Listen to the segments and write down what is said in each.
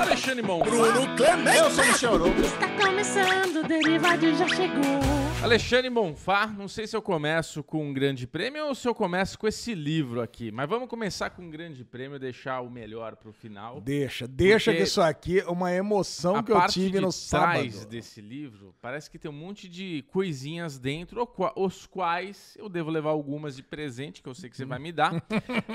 Alexandre Mon. Bruno Clemente. Eu sou o Michel Arouca. Está começando, o Derivado já chegou. Alexandre Bonfá, não sei se eu começo com um grande prêmio ou se eu começo com esse livro aqui, mas vamos começar com um grande prêmio, deixar o melhor pro final. Deixa, deixa que isso aqui é uma emoção a que eu parte tive no sábado. desse livro, parece que tem um monte de coisinhas dentro, o os quais eu devo levar algumas de presente, que eu sei que você vai me dar.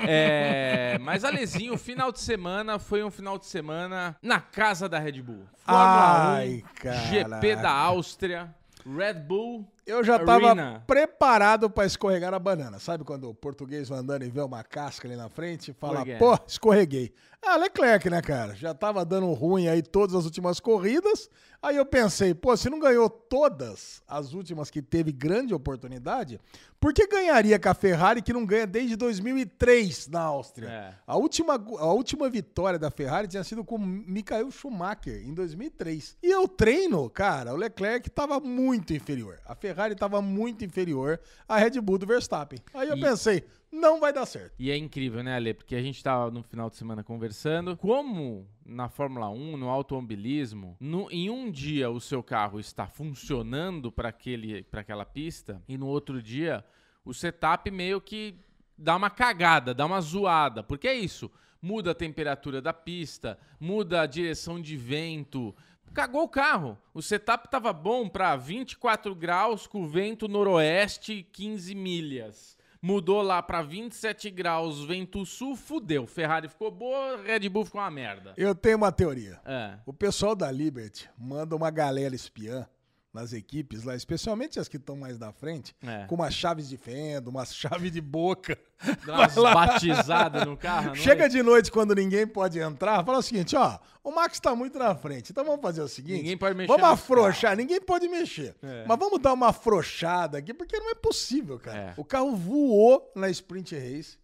É, mas, Alezinho, o final de semana foi um final de semana na casa da Red Bull. Fórmula Ai, 1, caraca. GP da Áustria, Red Bull Eu já tava Arena. preparado pra escorregar a banana. Sabe quando o português vai andando e vê uma casca ali na frente e fala, pô, escorreguei. Ah, Leclerc, né, cara? Já tava dando ruim aí todas as últimas corridas. Aí eu pensei, pô, se não ganhou todas as últimas que teve grande oportunidade, por que ganharia com a Ferrari que não ganha desde 2003 na Áustria? É. A última, a última vitória da Ferrari tinha sido com Michael Schumacher em 2003. E eu treino, cara, o Leclerc estava muito inferior. A Ferrari estava muito inferior à Red Bull do Verstappen. Aí eu E- pensei, não vai dar certo. E é incrível, né, Ale? Porque a gente tava no final de semana conversando. Como na Fórmula 1, no automobilismo, no- em um dia o seu carro está funcionando para aquela pista e no outro dia o setup meio que dá uma cagada, dá uma zoada. Porque é isso. Muda a temperatura da pista, muda a direção de vento. Cagou o carro. O setup tava bom para 24 graus com vento noroeste 15 milhas. Mudou lá pra 27 graus, vento sul, fudeu. Ferrari ficou boa, Red Bull ficou uma merda. Eu tenho uma teoria. É. O pessoal da Liberty manda uma galera espiã nas equipes lá, especialmente as que estão mais na frente, É. com umas chaves de fenda, umas chaves de boca. Dá umas batizadas no carro. Chega de noite quando ninguém pode entrar, fala o seguinte, ó, o Max tá muito na frente, então vamos fazer o seguinte, Ninguém pode mexer vamos afrouxar, ninguém pode mexer, É. mas vamos dar uma afrouxada aqui, porque não é possível, cara. É. O carro voou na sprint race,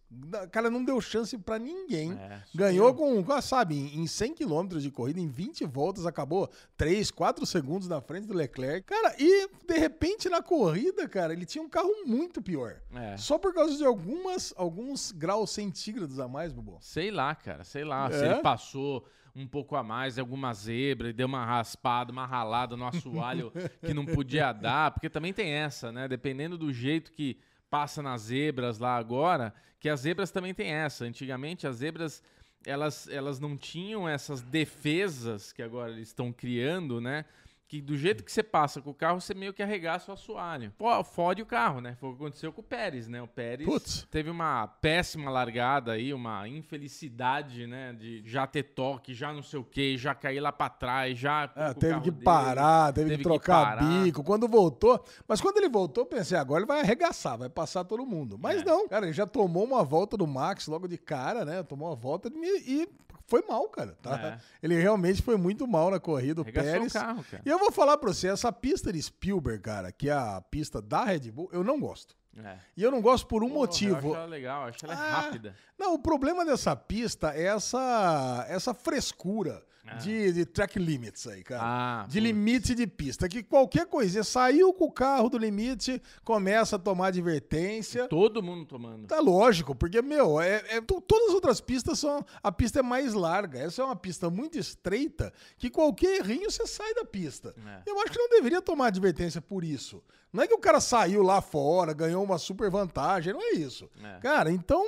cara, não deu chance pra ninguém, É, ganhou com, com, sabe, em em 100 km de corrida, em 20 voltas, acabou 3, 4 segundos na frente do Leclerc, cara, e de repente na corrida, cara, ele tinha um carro muito pior. É. Só por causa de algumas, alguns graus centígrados a mais, Bubu. Sei lá, cara, sei lá. Se É? ele passou um pouco a mais, alguma zebra, e deu uma raspada, uma ralada no assoalho que não podia dar, porque também tem essa, né? Dependendo do jeito que passa nas zebras lá agora, que as zebras também tem essa. Antigamente as zebras elas, elas não tinham essas defesas que agora eles estão criando, né? Que do jeito que você passa com o carro, você meio que arregaça o assoalho. Fode o carro, né? Foi o que aconteceu com o Pérez, né? O Pérez Putz. teve uma péssima largada aí, uma infelicidade, né? De já ter toque, já não sei o que, já cair lá pra trás, já. É, teve que dele. parar, teve, teve que que trocar parar. bico. Quando voltou, mas quando ele voltou, eu pensei, agora ele vai arregaçar, vai passar todo mundo. Mas É. não, cara, ele já tomou uma volta do Max logo de cara, né? Tomou uma volta de- e foi mal, cara. Tá? É. Ele realmente foi muito mal na corrida, o Arregaçou Pérez. o carro, cara. E eu vou falar pra você, essa pista de Spielberg, cara, que é a pista da Red Bull, eu não gosto. É. E eu não gosto por um Porra, motivo. Eu acho ela legal, acho ela Ah, rápida. Não, o problema dessa pista é essa, essa frescura Ah. de, de track limits aí, cara. Ah, de putz. limite de pista. Que qualquer coisinha, saiu com o carro do limite, começa a tomar advertência. Todo mundo tomando. Tá lógico, porque, meu, é, é- to- todas as outras pistas são. A pista é mais larga. Essa é uma pista muito estreita que qualquer errinho você sai da pista. É. Eu acho que não deveria tomar advertência por isso. Não é que o cara saiu lá fora, ganhou uma super vantagem, não é isso. É. Cara, então,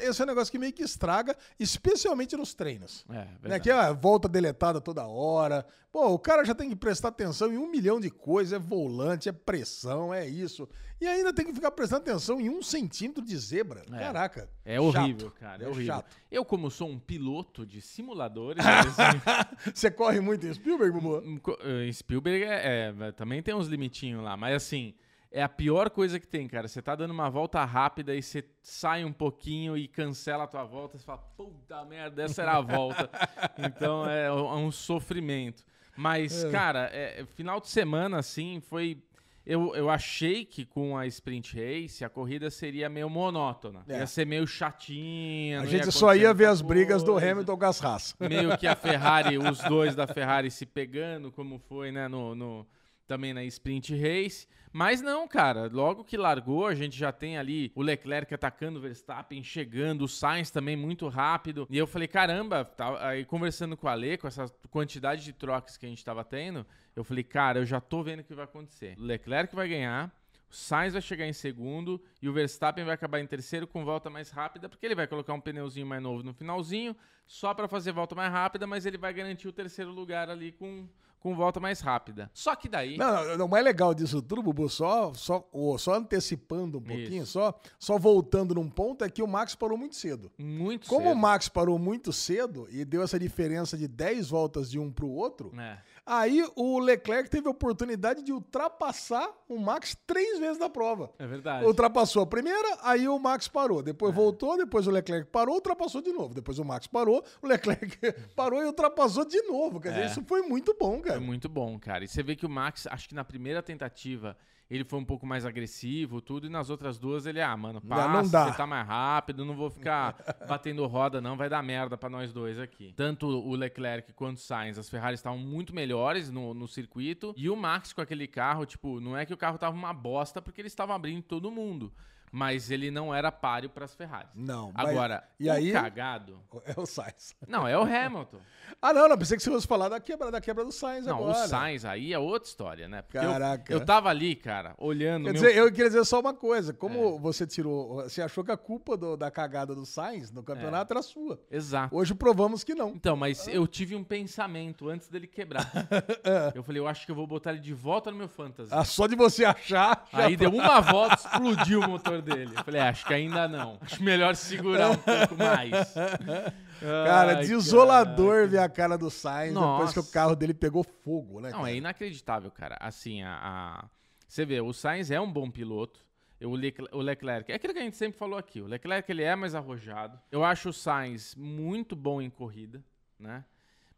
esse é um negócio que meio que estraga, especialmente nos treinos. É, Né, verdade. que é a volta deletada toda hora. Pô, o cara já tem que prestar atenção em um milhão de coisas. É volante, é pressão, é isso. E ainda tem que ficar prestando atenção em um centímetro de zebra. É. Caraca. É horrível, Chato. cara. É, É horrível. chato. Eu, como sou um piloto de simuladores, assim, Você corre muito em Spielberg, Bubu? um co- eh, Spielberg é, é, também tem uns limitinhos lá, mas assim, é a pior coisa que tem, cara. Você tá dando uma volta rápida e você sai um pouquinho e cancela a tua volta, você fala, puta merda, essa era a volta. então é, um sofrimento. Mas, cara, é, final de semana, assim, foi. Eu, eu achei que com a sprint race a corrida seria meio monótona. É. Ia ser meio chatinha. A gente ia só ia ver as brigas do coisa Hamilton com as raças. meio que a Ferrari, os dois da Ferrari se pegando, como foi, né, no, no também na sprint race. Mas não, cara, logo que largou, a gente já tem ali o Leclerc atacando o Verstappen, chegando, o Sainz também muito rápido. E eu falei, caramba, tá, aí conversando com a Ale, com essa quantidade de trocas que a gente tava tendo, eu falei, cara, eu já tô vendo o que vai acontecer. O Leclerc vai ganhar, o Sainz vai chegar em segundo e o Verstappen vai acabar em terceiro com volta mais rápida, porque ele vai colocar um pneuzinho mais novo no finalzinho, só para fazer volta mais rápida, mas ele vai garantir o terceiro lugar ali com com volta mais rápida. Só que daí. Não, não, o mais legal disso tudo, Bubu, só, só, só antecipando um pouquinho, só, só voltando num ponto, é que o Max parou muito cedo. Muito Como cedo. o Max parou muito cedo e deu essa diferença de 10 voltas de um pro outro, É. aí o Leclerc teve a oportunidade de ultrapassar o Max três vezes na prova. É verdade. Ultrapassou a primeira, aí o Max parou. Depois voltou, depois o Leclerc parou, ultrapassou de novo. Depois o Max parou, o Leclerc parou e ultrapassou de novo. Quer dizer, É. isso foi muito bom, cara. É muito bom, cara. E você vê que o Max, acho que na primeira tentativa, ele foi um pouco mais agressivo, tudo, e nas outras duas ele, ah, mano, Não, passa, não dá. você tá mais rápido, não vou ficar batendo roda, não, vai dar merda pra nós dois aqui. Tanto o Leclerc quanto o Sainz, as Ferraris estavam muito melhores no, no circuito, e o Max com aquele carro, tipo, não é que o carro tava uma bosta, porque eles estavam abrindo todo mundo. Mas ele não era páreo pras Ferraris. Não, mas- Agora, e o aí- cagado. É o Sainz. Não, é o Hamilton. Ah, não, não. Pensei que você fosse falar da quebra, da quebra do Sainz Não, agora. o Sainz aí é outra história, né? Porque Caraca. Eu, eu tava ali, cara, olhando. Quer meu- dizer, eu queria dizer só uma coisa. Como É. você tirou. Você achou que a culpa do- da cagada do Sainz no campeonato era sua. Exato. Hoje provamos que não. Então, mas eu tive um pensamento antes dele quebrar. eu falei, eu acho que eu vou botar ele de volta no meu fantasy. Ah, só de você achar. Aí deu uma volta, explodiu o motor dele. Eu falei, "É, acho que ainda não. Acho melhor segurar um pouco mais. Cara, Ai, desolador caraca. ver a cara do Sainz depois que o Nossa. carro dele pegou fogo, né? Não, cara? é inacreditável, cara. Assim, a, a- Você vê, o Sainz é um bom piloto. Eu- O Leclerc, o Leclerc, é aquilo que a gente sempre falou aqui. O Leclerc ele é mais arrojado. Eu acho o Sainz muito bom em corrida, né?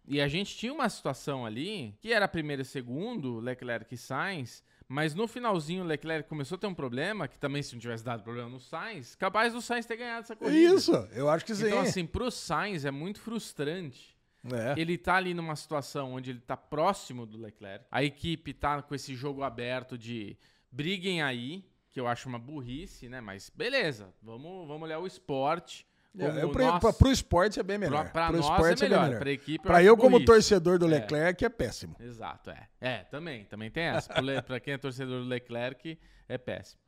E a gente tinha uma situação ali que era primeiro e segundo, Leclerc e Sainz, mas no finalzinho o Leclerc começou a ter um problema, que também se não tivesse dado problema no Sainz, capaz do Sainz ter ganhado essa corrida. Isso, eu acho que sim. Então, assim, pro Sainz é muito frustrante É. ele tá ali numa situação onde ele tá próximo do Leclerc. A equipe tá com esse jogo aberto de briguem aí, que eu acho uma burrice, né? Mas beleza, vamos, vamos olhar o esporte. É, pra, nós- pra, pro esporte é bem melhor. pro nós esporte é melhor, bem pra equipe acho eu, como burrice. torcedor do É. Leclerc, é péssimo. Exato, é. É, também, também tem essa. Pra quem é torcedor do Leclerc, é péssimo.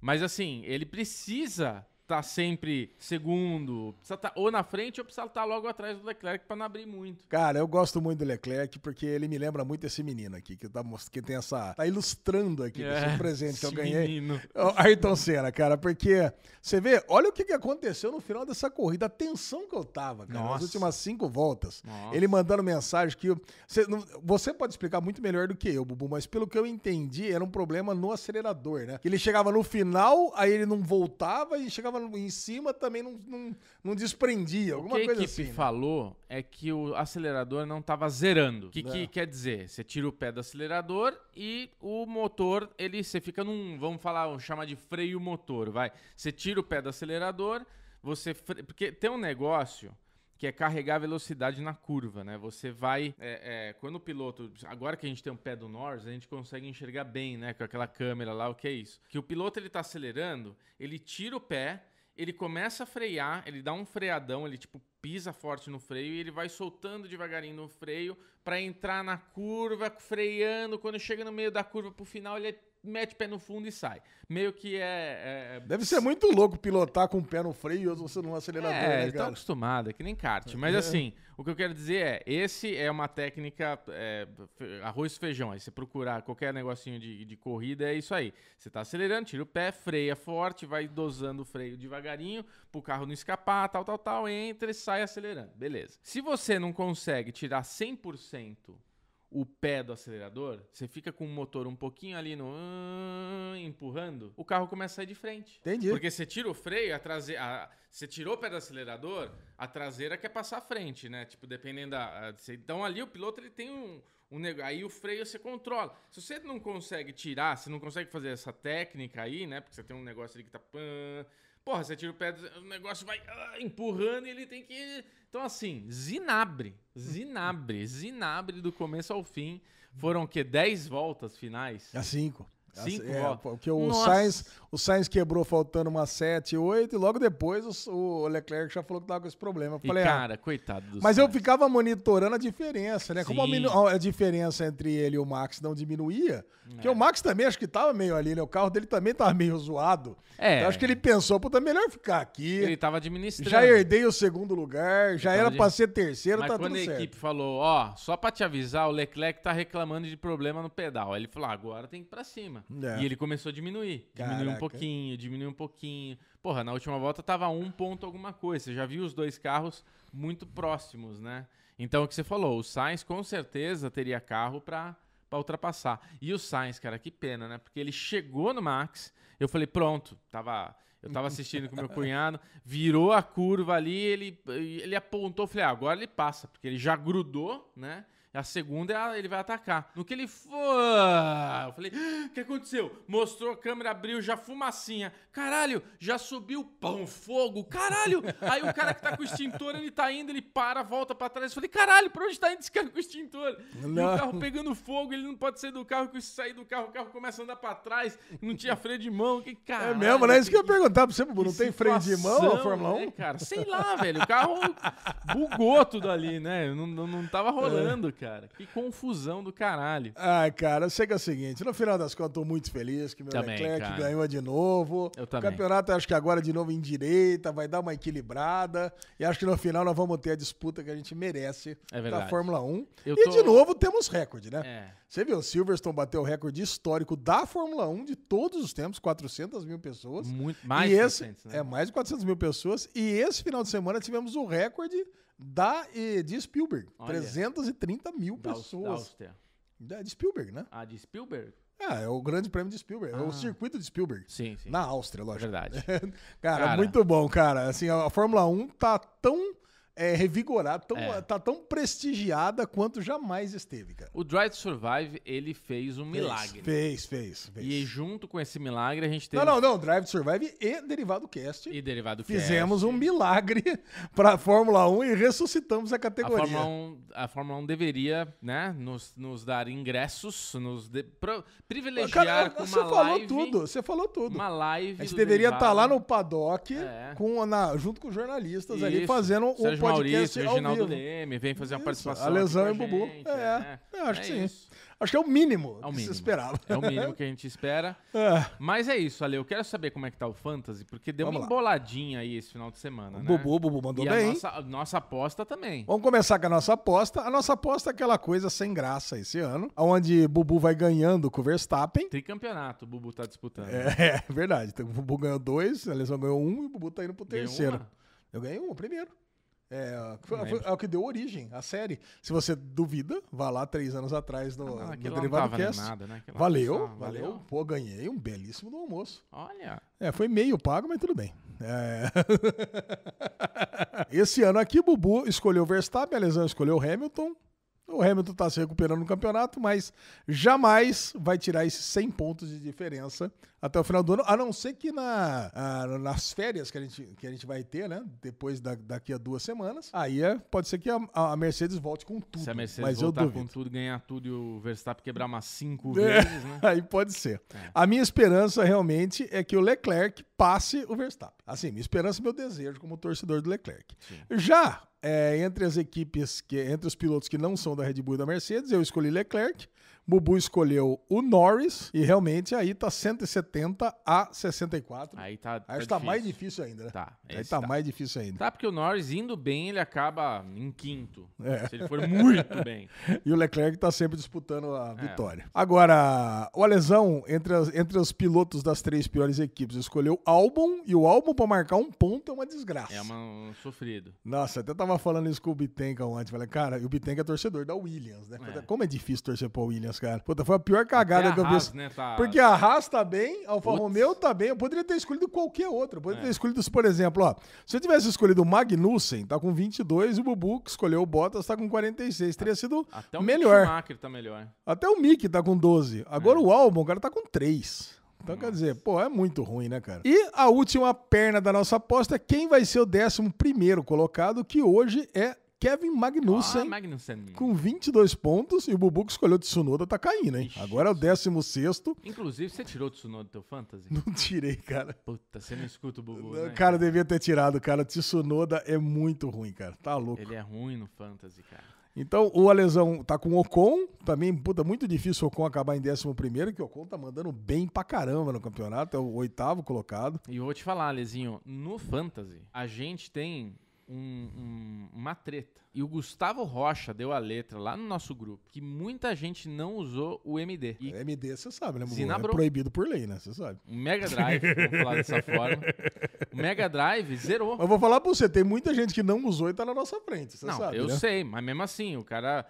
Mas assim, ele precisa estar sempre segundo, precisa tá ou na frente ou precisa estar logo atrás do Leclerc pra não abrir muito. Cara, eu gosto muito do Leclerc porque ele me lembra muito esse menino aqui, que, tá, que tem essa. tá ilustrando aqui É, esse presente que eu ganhei. menino. Ayrton Senna, cara, porque você vê, olha o que, que aconteceu no final dessa corrida, a tensão que eu tava, cara, nas Nossa. últimas cinco voltas. Nossa. Ele mandando mensagem que. Você, você pode explicar muito melhor do que eu, Bubu, mas pelo que eu entendi, era um problema no acelerador, né? Que ele chegava no final, aí ele não voltava e chegava em cima também não, não, não desprendia, O alguma que a coisa equipe assim. né? falou é que o acelerador não estava zerando. O que, que É. quer dizer? Você tira o pé do acelerador e o motor, ele você fica num, vamos falar, vamos chamar de freio motor, vai. Você tira o pé do acelerador, você fre... porque tem um negócio que é carregar a velocidade na curva, né? Você vai, é, é, quando o piloto, agora que a gente tem o pé do Norris, a gente consegue enxergar bem, né? Com aquela câmera lá, o que é isso? Que o piloto ele tá acelerando, ele tira o pé, ele começa a frear, ele dá um freadão, ele tipo pisa forte no freio e ele vai soltando devagarinho no freio pra entrar na curva, freando. Quando chega no meio da curva pro final, ele mete o pé no fundo e sai. Meio que é. é- Deve ser muito louco pilotar com o pé no freio e outro você num acelerador, é, né, cara? acostumados, é que nem kart. Mas assim, o que eu quero dizer é, esse é uma técnica é, arroz e feijão. Aí você procurar qualquer negocinho de, de corrida, é isso aí. Você tá acelerando, tira o pé, freia forte, vai dosando o freio devagarinho, pro carro não escapar, tal, tal, tal, entra e sai acelerando. Beleza. Se você não consegue tirar 100% o pé do acelerador, você fica com o motor um pouquinho ali no empurrando, o carro começa a sair de frente. Entendi. Porque você tira o freio, a traseira, você tirou o pé do acelerador, a traseira quer passar à frente, né? Tipo, dependendo da. a- então ali o piloto ele tem um, um aí o freio você controla. Se você não consegue tirar, se não consegue fazer essa técnica aí, né? Porque você tem um negócio ali que tá pã, Porra, você tira o pé, o negócio vai ah, empurrando e ele tem que. Então, assim, zinabre. Zinabre. Zinabre do começo ao fim. Foram o quê? 10 voltas finais? A cinco. Cinco é, voltas. porque o Nossa. Sainz, o Sainz quebrou faltando umas 7, 8 e logo depois o, o Leclerc já falou que tava com esse problema. Eu E, falei, ah, cara, coitado do mas eu Sainz. ficava monitorando a diferença, né? Como a, Sim. a diferença entre ele e o Max não diminuía, porque É. o Max também acho que tava meio ali, né? O carro dele também tava meio zoado. É. Então acho que ele pensou, puta, melhor ficar aqui. Ele tava administrando. Já herdei o segundo lugar, já tava era de- pra ser terceiro, Mas tá quando tudo a certo. equipe falou, ó, só pra te avisar, o Leclerc tá reclamando de problema no pedal. Aí ele falou, ah, agora tem que ir pra cima. É. E ele começou a diminuir. Diminuiu um Caraca. pouquinho, diminuiu um pouquinho. Porra, na última volta tava um ponto alguma coisa. Você já viu os dois carros muito próximos, né? Então, o que você falou, o Sainz com certeza teria carro pra, pra ultrapassar. E o Sainz, cara, que pena, né? Porque ele chegou no Max, eu falei, pronto, tava... Eu tava assistindo com meu cunhado, virou a curva ali, ele, ele apontou, falei, ah, agora ele passa, porque ele já grudou, né? A segunda é a- ele vai atacar. No que ele foi, eu falei, "Ah, o que aconteceu? Mostrou a câmera, abriu, já fumacinha. Caralho, já subiu pão, fogo, caralho. Aí o cara que tá com o extintor, ele tá indo, ele para, volta pra trás. Eu falei, caralho, pra onde tá indo esse cara com o extintor? E Não. o carro pegando fogo, ele não pode sair do carro, que sair do carro, o carro começa a andar pra trás, não tinha freio de mão, que É caralho. mesmo, né? Isso que eu ia perguntar pra você, Bubu. Não tem freio de mão a situação, Fórmula 1? né, cara? Sei lá, velho. O carro bugou tudo ali, né? Não, não, não tava rolando, cara. Que confusão do caralho. Ai, cara, chega o seguinte, no final das contas, eu tô muito feliz que meu Também, Leclerc cara. ganhou de novo. Eu O também. campeonato, acho que agora de novo em direita, vai dar uma equilibrada. E acho que no final nós vamos ter a disputa que a gente merece É da. Fórmula 1. Eu E tô- de novo temos recorde, né? É. Você viu, o Silverstone bateu o recorde histórico da Fórmula 1 de todos os tempos, 400 mil pessoas. Muito, mais e esse, 400, né? É, mais de 400 mil pessoas. E esse final de semana tivemos o recorde da, de Spielberg. Olha. 330 mil Da, Aus- da pessoas. Áustria. Da- de Spielberg, né? Ah, de Spielberg? É, é o grande prêmio de Spielberg. É Ah. o circuito de Spielberg. Sim, sim. Na Áustria, É lógico. verdade. Cara, Cara. muito bom, cara. Assim, a Fórmula 1 tá tão é, revigorada, tão, É. tá tão prestigiada quanto jamais esteve, cara. O Drive to Survive, ele fez um milagre. Fez, fez, fez. E junto com esse milagre, a gente teve... Não, não, não. Drive to Survive e Derivado Cast. E derivado Fizemos Cast. um milagre pra Fórmula 1 e ressuscitamos a A categoria. Fórmula, 1, a Fórmula 1 deveria, né, nos, nos dar ingressos, nos de- pro- privilegiar Cara, com você uma falou live. tudo, você falou tudo. Uma live. A gente deveria estar Derivado. lá no paddock É. com, na- junto com os jornalistas ali Isso. fazendo um Sérgio podcast Maurício, Reginaldo. Leme, vem fazer uma Isso, participação. a lesão e o Bubu. gente, É, eu acho que sim. isso. Acho que é o mínimo É o que mínimo. se esperava. É o mínimo que a gente espera. É. Mas é isso, Ale. Eu quero saber como é que tá o Fantasy, porque deu Vamos uma lá. emboladinha aí esse final de semana, O né? Bubu, o Bubu mandou e bem. a nossa, a nossa aposta também. Vamos começar com a nossa aposta. A nossa aposta é aquela coisa sem graça esse ano, onde Bubu vai ganhando com o Verstappen. Tricampeonato o Bubu tá disputando. É, é verdade. Então, O Bubu ganhou dois, a lesão ganhou um e o Bubu tá indo pro terceiro. uma? Eu ganhei um, primeiro. É, Não é o que deu origem à série. Se você duvida, vá lá três anos atrás no, Ah, no não Derivado tá valendo Cast. nada, né? Valeu, só- valeu, Pô, ganhei um belíssimo do almoço. Olha. É, foi meio pago, mas tudo bem. É. Esse ano aqui, Bubu escolheu Verstappen, a lesão escolheu o Hamilton. O Hamilton tá se recuperando no campeonato, mas jamais vai tirar esses 100 pontos de diferença até o final do ano, a não ser que na, ah, nas férias que a gente, que a gente vai ter, né? Depois da, daqui a duas semanas, aí é, pode ser que a, a Mercedes volte com tudo. Se a Mercedes mas voltar com tudo, ganhar tudo e o Verstappen quebrar umas cinco É. vezes, né? Aí pode ser. É. A minha esperança realmente é que o Leclerc passe o Verstappen. Assim, minha esperança e meu desejo como torcedor do Leclerc. Sim. Já é, entre as equipes, que entre os pilotos que não são da Red Bull e da Mercedes, eu escolhi Leclerc. Bubu escolheu o Norris e realmente aí tá 170 a 64. Aí tá. Aí tá mais difícil ainda, né? Tá. Aí esse tá, mais difícil ainda. Tá, porque o Norris indo bem, ele acaba em quinto. É. Se ele for muito bem. E o Leclerc tá sempre disputando a É. vitória. Agora, o Alesão, entre, as- entre os pilotos das três piores equipes, escolheu Albon e o Albon pra marcar um ponto é uma desgraça. É uma- um sofrido. Nossa, até tava falando isso com o Bittenka ontem. Falei, cara, e o Bittenka é torcedor da Williams, né? É. Como é difícil torcer pra Williams, cara. Puta, foi a pior cagada Até que eu a vi. Né, tá- Porque a Haas tá bem, a Alfa Putz. Romeo tá bem. Eu poderia ter escolhido qualquer outro. Eu poderia É. ter escolhido, por exemplo, ó. Se eu tivesse escolhido o Magnussen, tá com 22, e o Bubu, que escolheu o Bottas, tá com 46. Teria sido Até o melhor. Mick Schumacher tá melhor. Até o Mick tá com 12. Agora É. o Albon, o cara tá com 3. Então, quer dizer, pô, é muito ruim, né, cara? E a última perna da nossa aposta é quem vai ser o 11 primeiro colocado, que hoje é Kevin Ah, Magnussen. Magnussen. Com 22 pontos, e o Bubu que escolheu o Tsunoda tá caindo, hein? Ixi. Agora é o 16 Inclusive, você tirou o Tsunoda do teu fantasy? Não tirei, cara. Puta, você não escuta o Bubu, né? Cara, devia ter tirado, cara. O Tsunoda é muito ruim, cara. Tá louco. Ele é ruim no fantasy, cara. Então, o Alesão tá com o Ocon. Também, puta, muito difícil o Ocon acabar em 11 que o Ocon tá mandando bem pra caramba no campeonato. É o oitavo colocado. E eu vou te falar, Lezinho, no fantasy, a gente tem um- um- uma treta. E o Gustavo Rocha deu a letra lá no nosso grupo que muita gente não usou o MD. E MD, você sabe, né, Bubu? É Zinabrou. proibido por lei, né? Você sabe. o Mega Drive, vamos falar dessa forma, o Mega Drive zerou. Mas eu vou falar pra você, tem muita gente que não usou e tá na nossa frente, você não, sabe, eu né? sei, mas mesmo assim, o cara.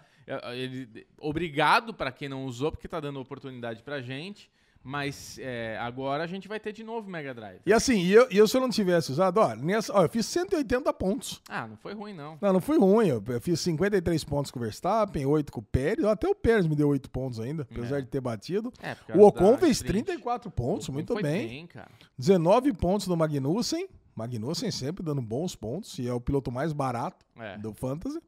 Ele, obrigado pra quem não usou, porque tá dando oportunidade pra gente. Mas é, agora a gente vai ter de novo o Mega Drive. E assim, e eu, e eu se eu não tivesse usado, ó, nessa, ó, eu fiz 180 pontos. Ah, não foi ruim, não. Não, não fui ruim. Eu, eu fiz 53 pontos com o Verstappen, 8 com o Pérez. Até o Pérez me deu 8 pontos ainda, apesar É. de ter batido. É, O Ocon fez sprint. 34 pontos, muito foi bem. cara. 19 pontos no Magnussen. Magnussen sempre dando bons pontos e é o piloto mais barato É. do Fantasy.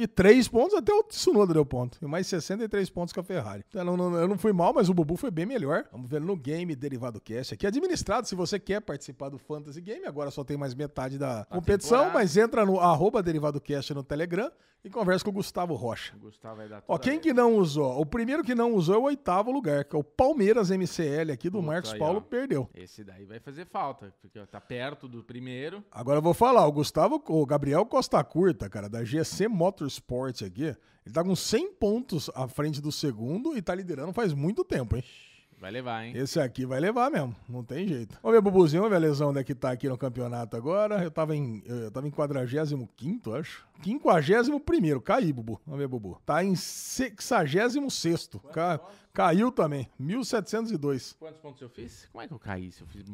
E 3 pontos, até o Tsunoda deu ponto. E mais 63 pontos com a Ferrari. Então, não- não- eu não fui mal, mas o Bubu foi bem melhor. Vamos ver no Game Derivado Cast. Aqui é administrado. Se você quer participar do Fantasy Game, agora só tem mais metade da competição, temporada. mas entra no arroba Derivado Cast no Telegram e conversa com o Gustavo Rocha. O Gustavo vai dar Ó, quem que não usou? O primeiro que não usou é o oitavo lugar, que é o Palmeiras MCL aqui do Puta, Marcos aí, Paulo, ó. perdeu. Esse daí vai fazer falta, porque tá perto do primeiro. Agora eu vou falar, o Gustavo, o Gabriel Costa Curta, cara, da GC Motorsport aqui, ele tá com 100 pontos à frente do segundo e tá liderando faz muito tempo, hein? Vai levar, hein? Esse aqui vai levar mesmo, não tem jeito. Vamos ver, Bubuzinho, vamos ver a lesão onde é que tá aqui no campeonato agora. Eu tava em, eu tava em 45 acho. 51 caí, Bubu. Vamos ver, Bubu. Tá em 66 Ca, Caiu também, 1702. Quantos pontos eu fiz? Como é que eu caí? Se eu fiz,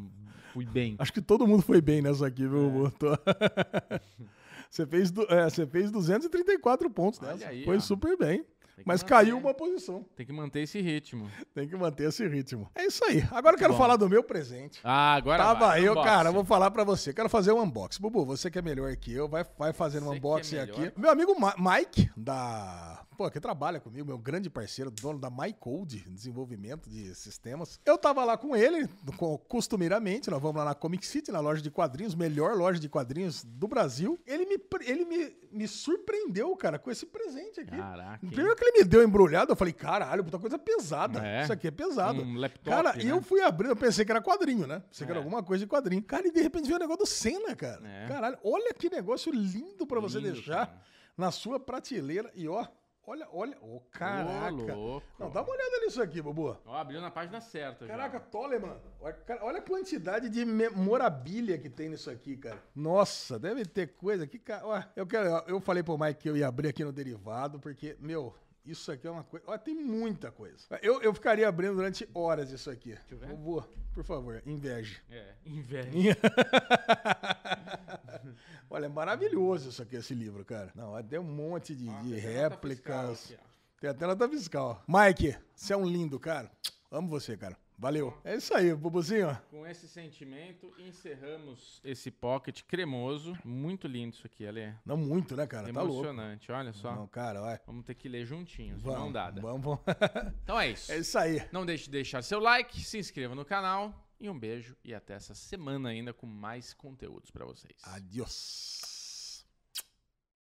fui bem. Acho que todo mundo foi bem nessa aqui, É. viu, Bubu? Tô- você, fez, é, você fez 234 pontos Olha nessa. aí, Foi ó. super bem. Mas manter. caiu uma posição. Tem que manter esse ritmo. Tem que manter esse ritmo. É isso aí. Agora eu quero Bom. falar do meu presente. Ah, agora Tava vai. eu, unboxing. cara, vou falar pra você. Quero fazer um unboxing. Bubu, você que é melhor que eu, vai, vai fazendo um é unboxing melhor. aqui. Meu amigo Ma- Mike, da. Pô, que trabalha comigo, meu grande parceiro, dono da MyCode, desenvolvimento de sistemas. Eu tava lá com ele, co- costumeiramente, nós vamos lá na Comic City, na loja de quadrinhos, melhor loja de quadrinhos do Brasil. Ele me, ele me, me surpreendeu, cara, com esse presente aqui. Caraca. Primeiro que ele me deu embrulhado, eu falei, caralho, puta coisa pesada. É. Isso aqui é pesado. Um laptop, cara, né? eu fui abrindo, eu pensei que era quadrinho, né? Pensei que era É. alguma coisa de quadrinho. Cara, e de repente veio o negócio do Senna, cara. É. Caralho, olha que negócio lindo pra você deixar cara. na sua prateleira. E ó, olha, olha. Ô, caraca. Ô, louco. Não, dá uma olhada nisso aqui, Bubu. Ó, abriu na página certa. Caraca, já. Toleman. Olha, olha a quantidade de memorabilia que tem nisso aqui, cara. Nossa, deve ter coisa aqui, cara. Ó, eu, quero, eu falei pro Mike que eu ia abrir aqui no derivado, porque, meu, isso aqui é uma coisa. Olha, tem muita coisa. Eu, eu ficaria abrindo durante horas isso aqui. eu ver. Bubu, por favor, inveje. É, inveja. Olha, é maravilhoso isso aqui, esse livro, cara. Não, tem um monte de, Ó, de tem até nota réplicas. fiscal aqui. Tem até nota fiscal. Mike, você é um lindo, cara. Amo você, cara. Valeu. É isso aí, Bubuzinho. Com esse sentimento, encerramos esse pocket cremoso. Muito lindo isso aqui, Ale. Não muito, né, cara? Tá. Emocionante, olha só. Não, cara, olha. Vamos ter que ler juntinhos, Vamos, mão dada. Vamos, vamos. Então é isso. É isso aí. Não deixe de deixar seu like, se inscreva no canal e um beijo e até essa semana ainda com mais conteúdos pra vocês. Adiós.